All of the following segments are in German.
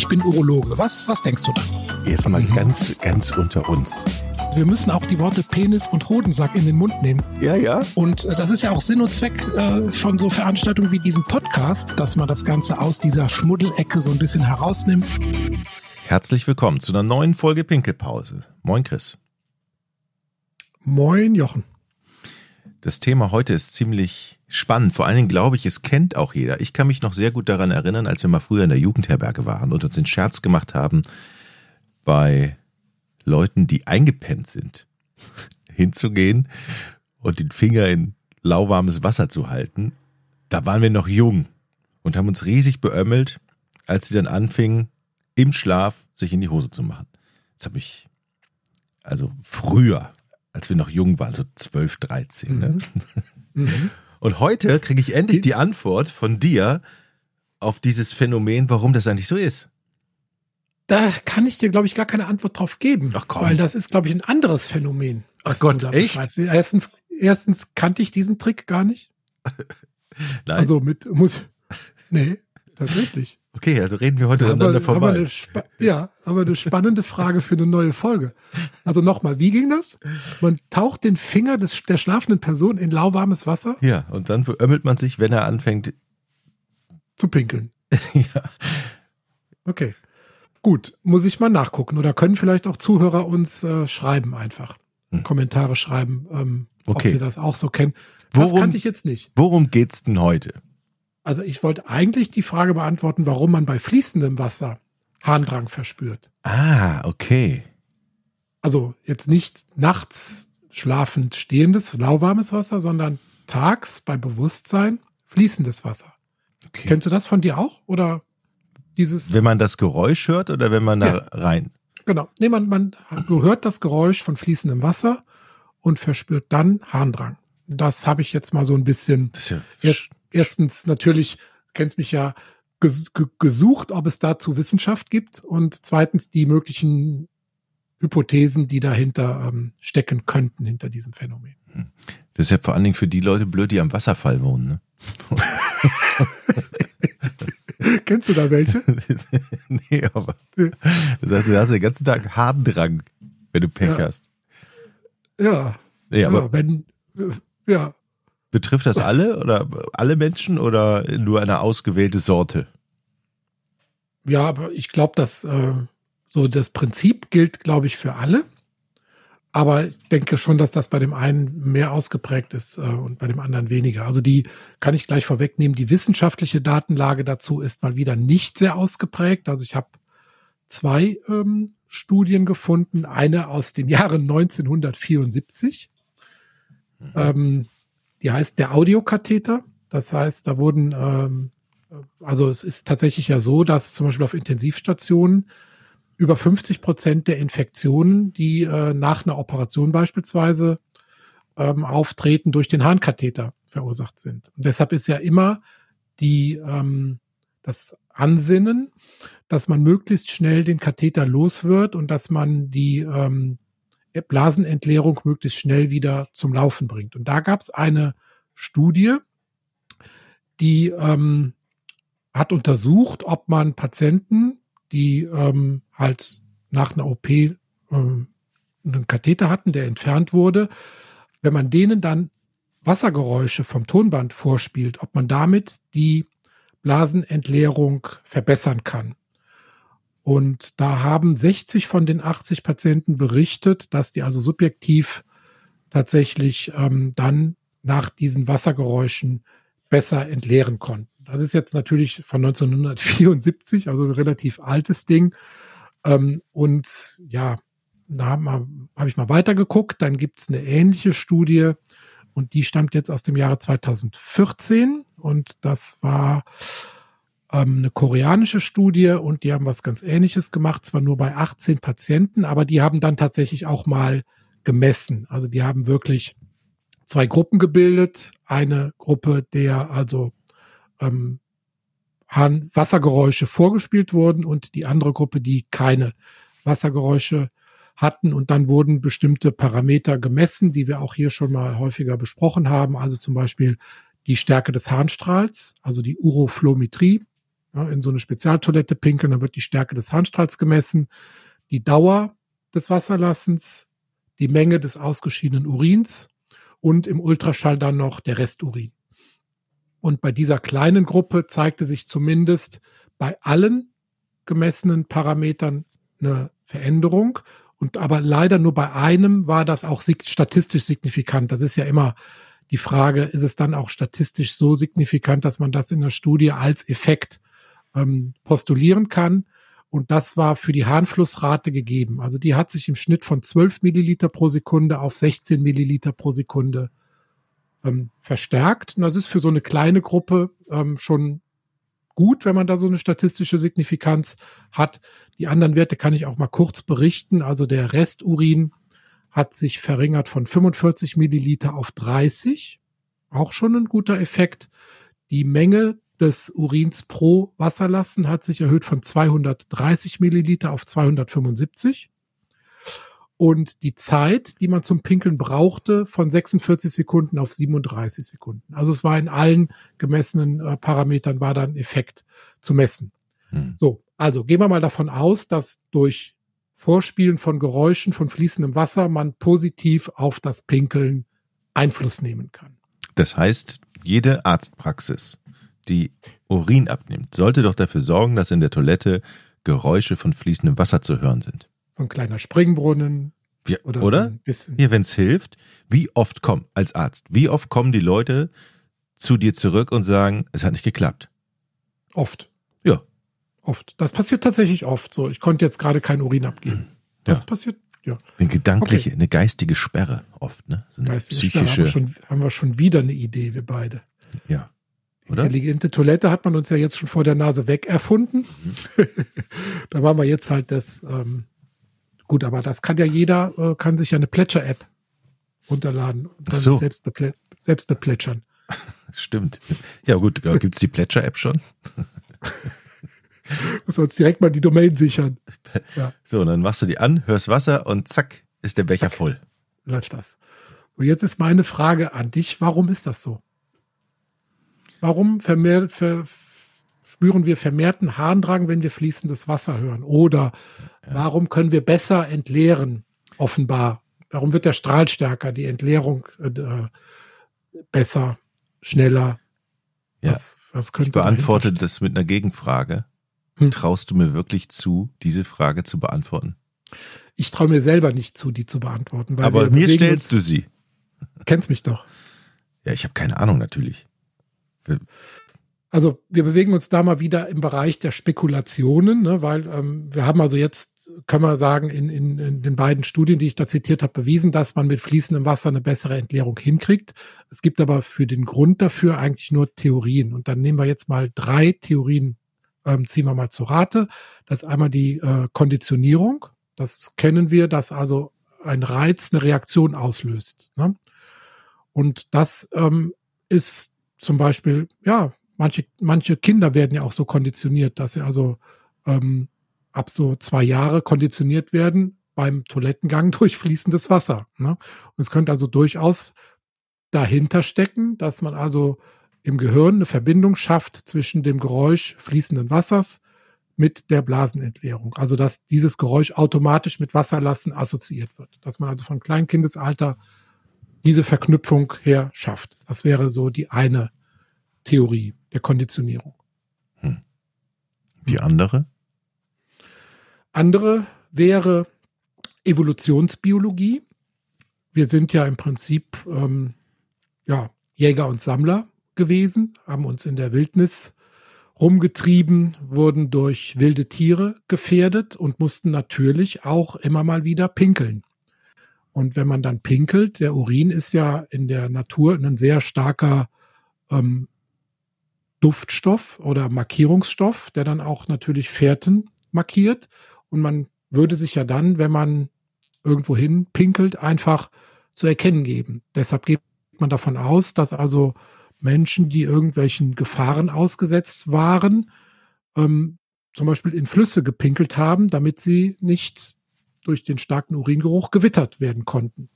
ich bin Urologe. Was, was denkst du da? Jetzt mal mhm. ganz, ganz unter uns. Wir müssen auch die Worte Penis und Hodensack in den Mund nehmen. Ja, ja. Und äh, das ist ja auch Sinn und Zweck äh, von so Veranstaltungen wie diesem Podcast, dass man das Ganze aus dieser Schmuddelecke so ein bisschen herausnimmt. Herzlich willkommen zu einer neuen Folge Pinkelpause. Moin, Chris. Moin, Jochen. Das Thema heute ist ziemlich spannend. Vor allen Dingen glaube ich, es kennt auch jeder. Ich kann mich noch sehr gut daran erinnern, als wir mal früher in der Jugendherberge waren und uns den Scherz gemacht haben, bei Leuten, die eingepennt sind, hinzugehen und den Finger in lauwarmes Wasser zu halten. Da waren wir noch jung und haben uns riesig beömmelt, als sie dann anfingen, im Schlaf sich in die Hose zu machen. Das habe ich, also früher, als wir noch jung waren, so 12, 13. Ne? Mhm. Und heute kriege ich endlich die Antwort von dir auf dieses Phänomen, warum das eigentlich so ist. Da kann ich dir, glaube ich, gar keine Antwort drauf geben. Ach komm. Weil das ist, glaube ich, ein anderes Phänomen. Ach Gott, echt? Erstens, erstens kannte ich diesen Trick gar nicht. Nein. Also mit, muss, nee, tatsächlich. Okay, also reden wir heute ja, aneinander vorbei. Aber ja, aber eine spannende Frage für eine neue Folge. Also nochmal, wie ging das? Man taucht den Finger des, der schlafenden Person in lauwarmes Wasser. Ja, und dann verömmelt man sich, wenn er anfängt zu pinkeln. ja. Okay. Gut, muss ich mal nachgucken. Oder können vielleicht auch Zuhörer uns äh, schreiben einfach. Hm. Kommentare schreiben, ähm, okay. ob sie das auch so kennen. Das kannte ich jetzt nicht. Worum geht's denn heute? Also ich wollte eigentlich die Frage beantworten, warum man bei fließendem Wasser Harndrang verspürt. Ah, okay. Also jetzt nicht nachts schlafend stehendes, lauwarmes Wasser, sondern tags bei Bewusstsein fließendes Wasser. Okay. Kennst du das von dir auch? Oder dieses. Wenn man das Geräusch hört oder wenn man da ja. rein? Genau. Nee, man, man, du hört das Geräusch von fließendem Wasser und verspürt dann Harndrang. Das habe ich jetzt mal so ein bisschen. Das ist ja erst, erstens natürlich, kennst mich ja, gesucht, ob es dazu Wissenschaft gibt und zweitens die möglichen Hypothesen, die dahinter ähm, stecken könnten, hinter diesem Phänomen. Hm. Das ist ja vor allen Dingen für die Leute blöd, die am Wasserfall wohnen. Ne? Kennst du da welche? nee, aber das heißt, du hast den ganzen Tag Harndrang, wenn du Pech ja. hast. Ja. Nee, aber ja, wenn, ja, Betrifft das alle oder alle Menschen oder nur eine ausgewählte Sorte? Ja, aber ich glaube, dass äh, so das Prinzip gilt, glaube ich, für alle. Aber ich denke schon, dass das bei dem einen mehr ausgeprägt ist äh, und bei dem anderen weniger. Also die kann ich gleich vorwegnehmen. Die wissenschaftliche Datenlage dazu ist mal wieder nicht sehr ausgeprägt. Also ich habe zwei ähm, Studien gefunden. Eine aus dem Jahre 1974. Mhm. Ähm, die heißt der Audiokatheter. Das heißt, da wurden, ähm, also es ist tatsächlich ja so, dass zum Beispiel auf Intensivstationen über 50 Prozent der Infektionen, die äh, nach einer Operation beispielsweise ähm, auftreten, durch den Harnkatheter verursacht sind. Und deshalb ist ja immer die, ähm, das Ansinnen, dass man möglichst schnell den Katheter los wird und dass man die ähm, Blasenentleerung möglichst schnell wieder zum Laufen bringt. Und da gab es eine Studie, die ähm, hat untersucht, ob man Patienten, die ähm, halt nach einer OP ähm, einen Katheter hatten, der entfernt wurde, wenn man denen dann Wassergeräusche vom Tonband vorspielt, ob man damit die Blasenentleerung verbessern kann. Und da haben 60 von den 80 Patienten berichtet, dass die also subjektiv tatsächlich ähm, dann nach diesen Wassergeräuschen besser entleeren konnten. Das ist jetzt natürlich von 1974, also ein relativ altes Ding. Ähm, und ja, da habe hab ich mal weitergeguckt. Dann gibt es eine ähnliche Studie und die stammt jetzt aus dem Jahre 2014 und das war ähm, eine koreanische Studie und die haben was ganz Ähnliches gemacht, zwar nur bei 18 Patienten, aber die haben dann tatsächlich auch mal gemessen. Also die haben wirklich zwei Gruppen gebildet. Eine Gruppe, der also ähm, Wassergeräusche vorgespielt wurden und die andere Gruppe, die keine Wassergeräusche hatten. Und dann wurden bestimmte Parameter gemessen, die wir auch hier schon mal häufiger besprochen haben. Also zum Beispiel die Stärke des Harnstrahls, also die Uroflometrie ja, in so eine Spezialtoilette pinkeln, dann wird die Stärke des Harnstrahls gemessen, die Dauer des Wasserlassens, die Menge des ausgeschiedenen Urins und im Ultraschall dann noch der Resturin. Und bei dieser kleinen Gruppe zeigte sich zumindest bei allen gemessenen Parametern eine Veränderung. Und aber leider nur bei einem war das auch statistisch signifikant. Das ist ja immer die Frage, ist es dann auch statistisch so signifikant, dass man das in der Studie als Effekt ähm, postulieren kann? Und das war für die Harnflussrate gegeben. Also die hat sich im Schnitt von 12 Milliliter pro Sekunde auf 16 Milliliter pro Sekunde ähm, verstärkt. Und das ist für so eine kleine Gruppe ähm, schon gut, wenn man da so eine statistische Signifikanz hat. Die anderen Werte kann ich auch mal kurz berichten. Also der Resturin hat sich verringert von 45 Milliliter auf 30. Auch schon ein guter Effekt. Die Menge des Urins pro Wasserlassen hat sich erhöht von 230 Milliliter auf 275. Und die Zeit, die man zum Pinkeln brauchte, von 46 Sekunden auf 37 Sekunden. Also es war in allen gemessenen äh, Parametern war dann Effekt zu messen. Hm. So, also gehen wir mal davon aus, dass durch Vorspielen von Geräuschen von fließendem Wasser man positiv auf das Pinkeln Einfluss nehmen kann. Das heißt, jede Arztpraxis die Urin abnimmt, sollte doch dafür sorgen, dass in der Toilette Geräusche von fließendem Wasser zu hören sind. Ein kleiner Springbrunnen. Ja, oder? oder? So Hier, wenn es hilft, wie oft kommen, als Arzt, wie oft kommen die Leute zu dir zurück und sagen, es hat nicht geklappt? Oft. Ja. Oft. Das passiert tatsächlich oft so. Ich konnte jetzt gerade keinen Urin abgeben. Das ja. passiert, ja. Eine gedankliche, okay. eine geistige Sperre oft, ne? So eine geistige psychische. Sperre. Haben wir, schon, haben wir schon wieder eine Idee, wir beide. Ja. Oder? Intelligente Toilette hat man uns ja jetzt schon vor der Nase weg erfunden. Mhm. da machen wir jetzt halt das. Ähm, gut, aber das kann ja jeder, äh, kann sich ja eine Plätscher-App runterladen und dann so. selbst, beplä selbst beplätschern. Stimmt. Ja gut, gibt es die Plätscher-App schon? Muss uns direkt mal die Domain sichern. Ja. So, und dann machst du die an, hörst Wasser und zack, ist der Becher zack, voll. Läuft das. Und jetzt ist meine Frage an dich, warum ist das so? Warum vermehr, ver, spüren wir vermehrten Harndrang, wenn wir fließendes Wasser hören? Oder warum können wir besser entleeren, offenbar? Warum wird der Strahl stärker, die Entleerung äh, besser, schneller? Ja. Was, was könnte ich beantworte das mit einer Gegenfrage. Hm. Traust du mir wirklich zu, diese Frage zu beantworten? Ich traue mir selber nicht zu, die zu beantworten. Aber mir stellst du sie. Kennst mich doch. Ja, ich habe keine Ahnung natürlich. Also wir bewegen uns da mal wieder im Bereich der Spekulationen, ne, weil ähm, wir haben also jetzt, können wir sagen, in, in, in den beiden Studien, die ich da zitiert habe, bewiesen, dass man mit fließendem Wasser eine bessere Entleerung hinkriegt. Es gibt aber für den Grund dafür eigentlich nur Theorien. Und dann nehmen wir jetzt mal drei Theorien, ähm, ziehen wir mal zu Rate. Das ist einmal die äh, Konditionierung. Das kennen wir, dass also ein Reiz eine Reaktion auslöst. Ne? Und das ähm, ist zum Beispiel, ja, manche, manche Kinder werden ja auch so konditioniert, dass sie also ähm, ab so zwei Jahre konditioniert werden beim Toilettengang durch fließendes Wasser. Ne? Und es könnte also durchaus dahinter stecken, dass man also im Gehirn eine Verbindung schafft zwischen dem Geräusch fließenden Wassers mit der Blasenentleerung. Also dass dieses Geräusch automatisch mit Wasserlassen assoziiert wird. Dass man also von Kleinkindesalter diese Verknüpfung her schafft. Das wäre so die eine Theorie der Konditionierung. Hm. Die andere? Andere wäre Evolutionsbiologie. Wir sind ja im Prinzip ähm, ja, Jäger und Sammler gewesen, haben uns in der Wildnis rumgetrieben, wurden durch wilde Tiere gefährdet und mussten natürlich auch immer mal wieder pinkeln. Und wenn man dann pinkelt, der Urin ist ja in der Natur ein sehr starker ähm, Duftstoff oder Markierungsstoff, der dann auch natürlich Fährten markiert. Und man würde sich ja dann, wenn man irgendwo hin pinkelt, einfach zu erkennen geben. Deshalb geht man davon aus, dass also Menschen, die irgendwelchen Gefahren ausgesetzt waren, ähm, zum Beispiel in Flüsse gepinkelt haben, damit sie nicht durch den starken Uringeruch gewittert werden konnten,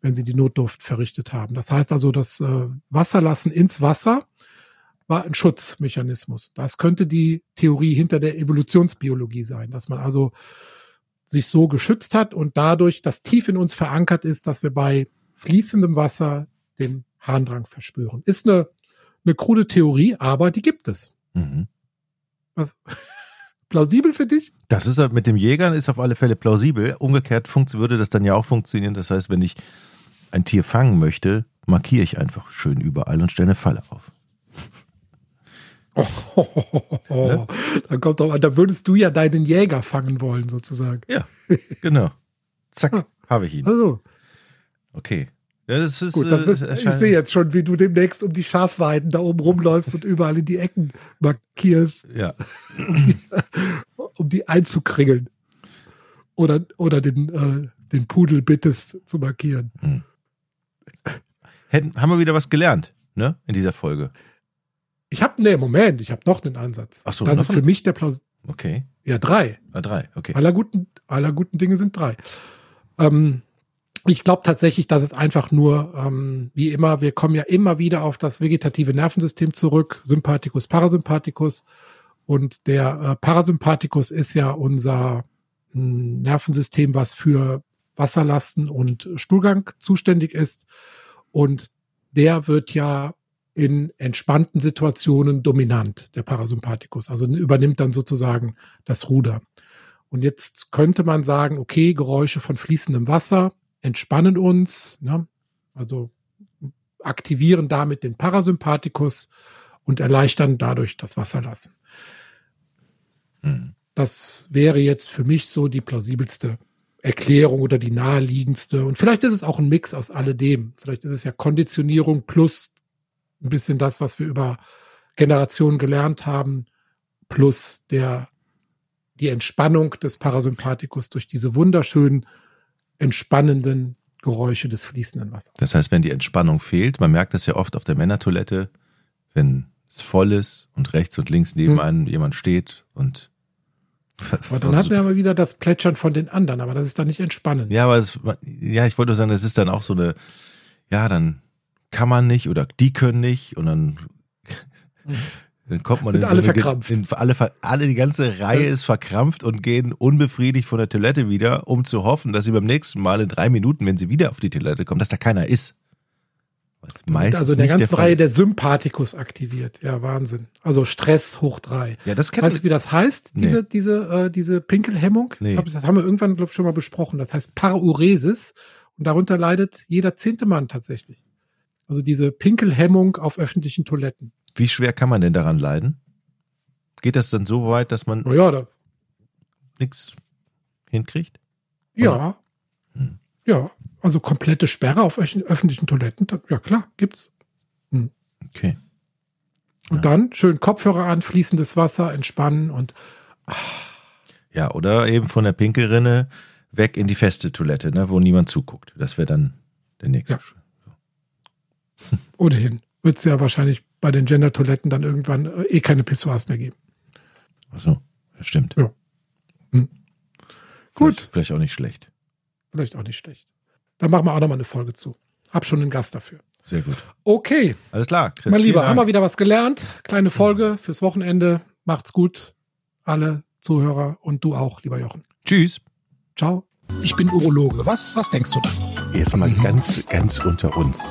wenn sie die Notdurft verrichtet haben. Das heißt also, das äh, Wasserlassen ins Wasser war ein Schutzmechanismus. Das könnte die Theorie hinter der Evolutionsbiologie sein, dass man also sich so geschützt hat und dadurch das tief in uns verankert ist, dass wir bei fließendem Wasser den Harndrang verspüren. Ist eine, eine krude Theorie, aber die gibt es. Mhm. Was? Plausibel für dich? Das ist mit dem Jägern ist auf alle Fälle plausibel. Umgekehrt würde das dann ja auch funktionieren. Das heißt, wenn ich ein Tier fangen möchte, markiere ich einfach schön überall und stelle eine Falle auf. Oh, oh, oh. Ne? Dann kommt doch, da würdest du ja deinen Jäger fangen wollen, sozusagen. Ja, genau. Zack, habe ich ihn. Also. Okay. Ja, das ist, Gut, das ist, äh, ich sehe jetzt schon, wie du demnächst um die Schafweiden da oben rumläufst und überall in die Ecken markierst. Ja. Um die, um die einzukringeln. Oder, oder den, äh, den Pudel bittest zu markieren. Hm. Hätten, haben wir wieder was gelernt, ne, in dieser Folge? Ich habe, nee, Moment, ich habe noch einen Ansatz. Ach so, das ist für mich der Plaus. Okay. Ja, drei. Ah, drei, okay. Aller guten, aller guten Dinge sind drei. Ähm, ich glaube tatsächlich, dass es einfach nur, ähm, wie immer, wir kommen ja immer wieder auf das vegetative Nervensystem zurück, Sympathikus, Parasympathikus. Und der äh, Parasympathikus ist ja unser mh, hm, Nervensystem, was für Wasserlasten und Stuhlgang zuständig ist. Und der wird ja in entspannten Situationen dominant, der Parasympathikus. Also übernimmt dann sozusagen das Ruder. Und jetzt könnte man sagen, okay, Geräusche von fließendem Wasser entspannen uns, ne? also aktivieren damit den Parasympathikus und erleichtern dadurch das Wasserlassen. Hm. Das wäre jetzt für mich so die plausibelste Erklärung oder die naheliegendste. Und vielleicht ist es auch ein Mix aus alledem. Vielleicht ist es ja Konditionierung plus ein bisschen das, was wir über Generationen gelernt haben, plus der, die Entspannung des Parasympathikus durch diese wunderschönen, entspannenden Geräusche des fließenden Wassers. Das heißt, wenn die Entspannung fehlt, man merkt das ja oft auf der Männertoilette, wenn es voll ist und rechts und links neben hm. einem jemand steht und aber dann hat man aber wieder das Plätschern von den anderen, aber das ist dann nicht entspannend. Ja, aber es, ja, ich wollte sagen, das ist dann auch so eine, ja, dann kann man nicht oder die können nicht und dann, dann kommt man Sind in alle so eine, verkrampft. In, alle, alle, die ganze Reihe ist verkrampft und gehen unbefriedigt von der Toilette wieder, um zu hoffen, dass sie beim nächsten Mal in drei Minuten, wenn sie wieder auf die Toilette kommen, dass da keiner ist. also in der ganzen der Reihe der Sympathikus aktiviert. Ja, Wahnsinn. Also Stress hoch drei. Ja, das weißt du, wie das heißt, nee. diese, diese, äh, diese Pinkelhemmung? Nee. Ich glaub, das haben wir irgendwann, glaube ich, schon mal besprochen. Das heißt Paruresis. Und darunter leidet jeder zehnte Mann tatsächlich. Also diese Pinkelhemmung auf öffentlichen Toiletten. Wie schwer kann man denn daran leiden? Geht das dann so weit, dass man ja, da nichts hinkriegt? Ja. Hm. Ja, also komplette Sperre auf öffentlichen Toiletten, ja klar, gibt's. Hm. Okay. Und ja. dann schön Kopfhörer an, fließendes Wasser, entspannen und ach. Ja, oder eben von der Pinkelrinne weg in die feste Toilette, ne, wo niemand zuguckt. Das wäre dann der nächste ja. Schritt. Ohnehin wird es ja wahrscheinlich bei den Gender-Toiletten dann irgendwann äh, eh keine Pissoirs mehr geben. Ach so, das stimmt. Ja. Hm. Gut. Vielleicht, vielleicht auch nicht schlecht. Vielleicht auch nicht schlecht. Da machen wir auch nochmal eine Folge zu. Hab schon einen Gast dafür. Sehr gut. Okay. Alles klar. Chris, mein Lieber, haben wir wieder was gelernt. Kleine Folge fürs Wochenende. Macht's gut. Alle Zuhörer und du auch, lieber Jochen. Tschüss. Ciao. Ich bin Urologe. Was, was denkst du da? Jetzt mal mhm. ganz, ganz unter uns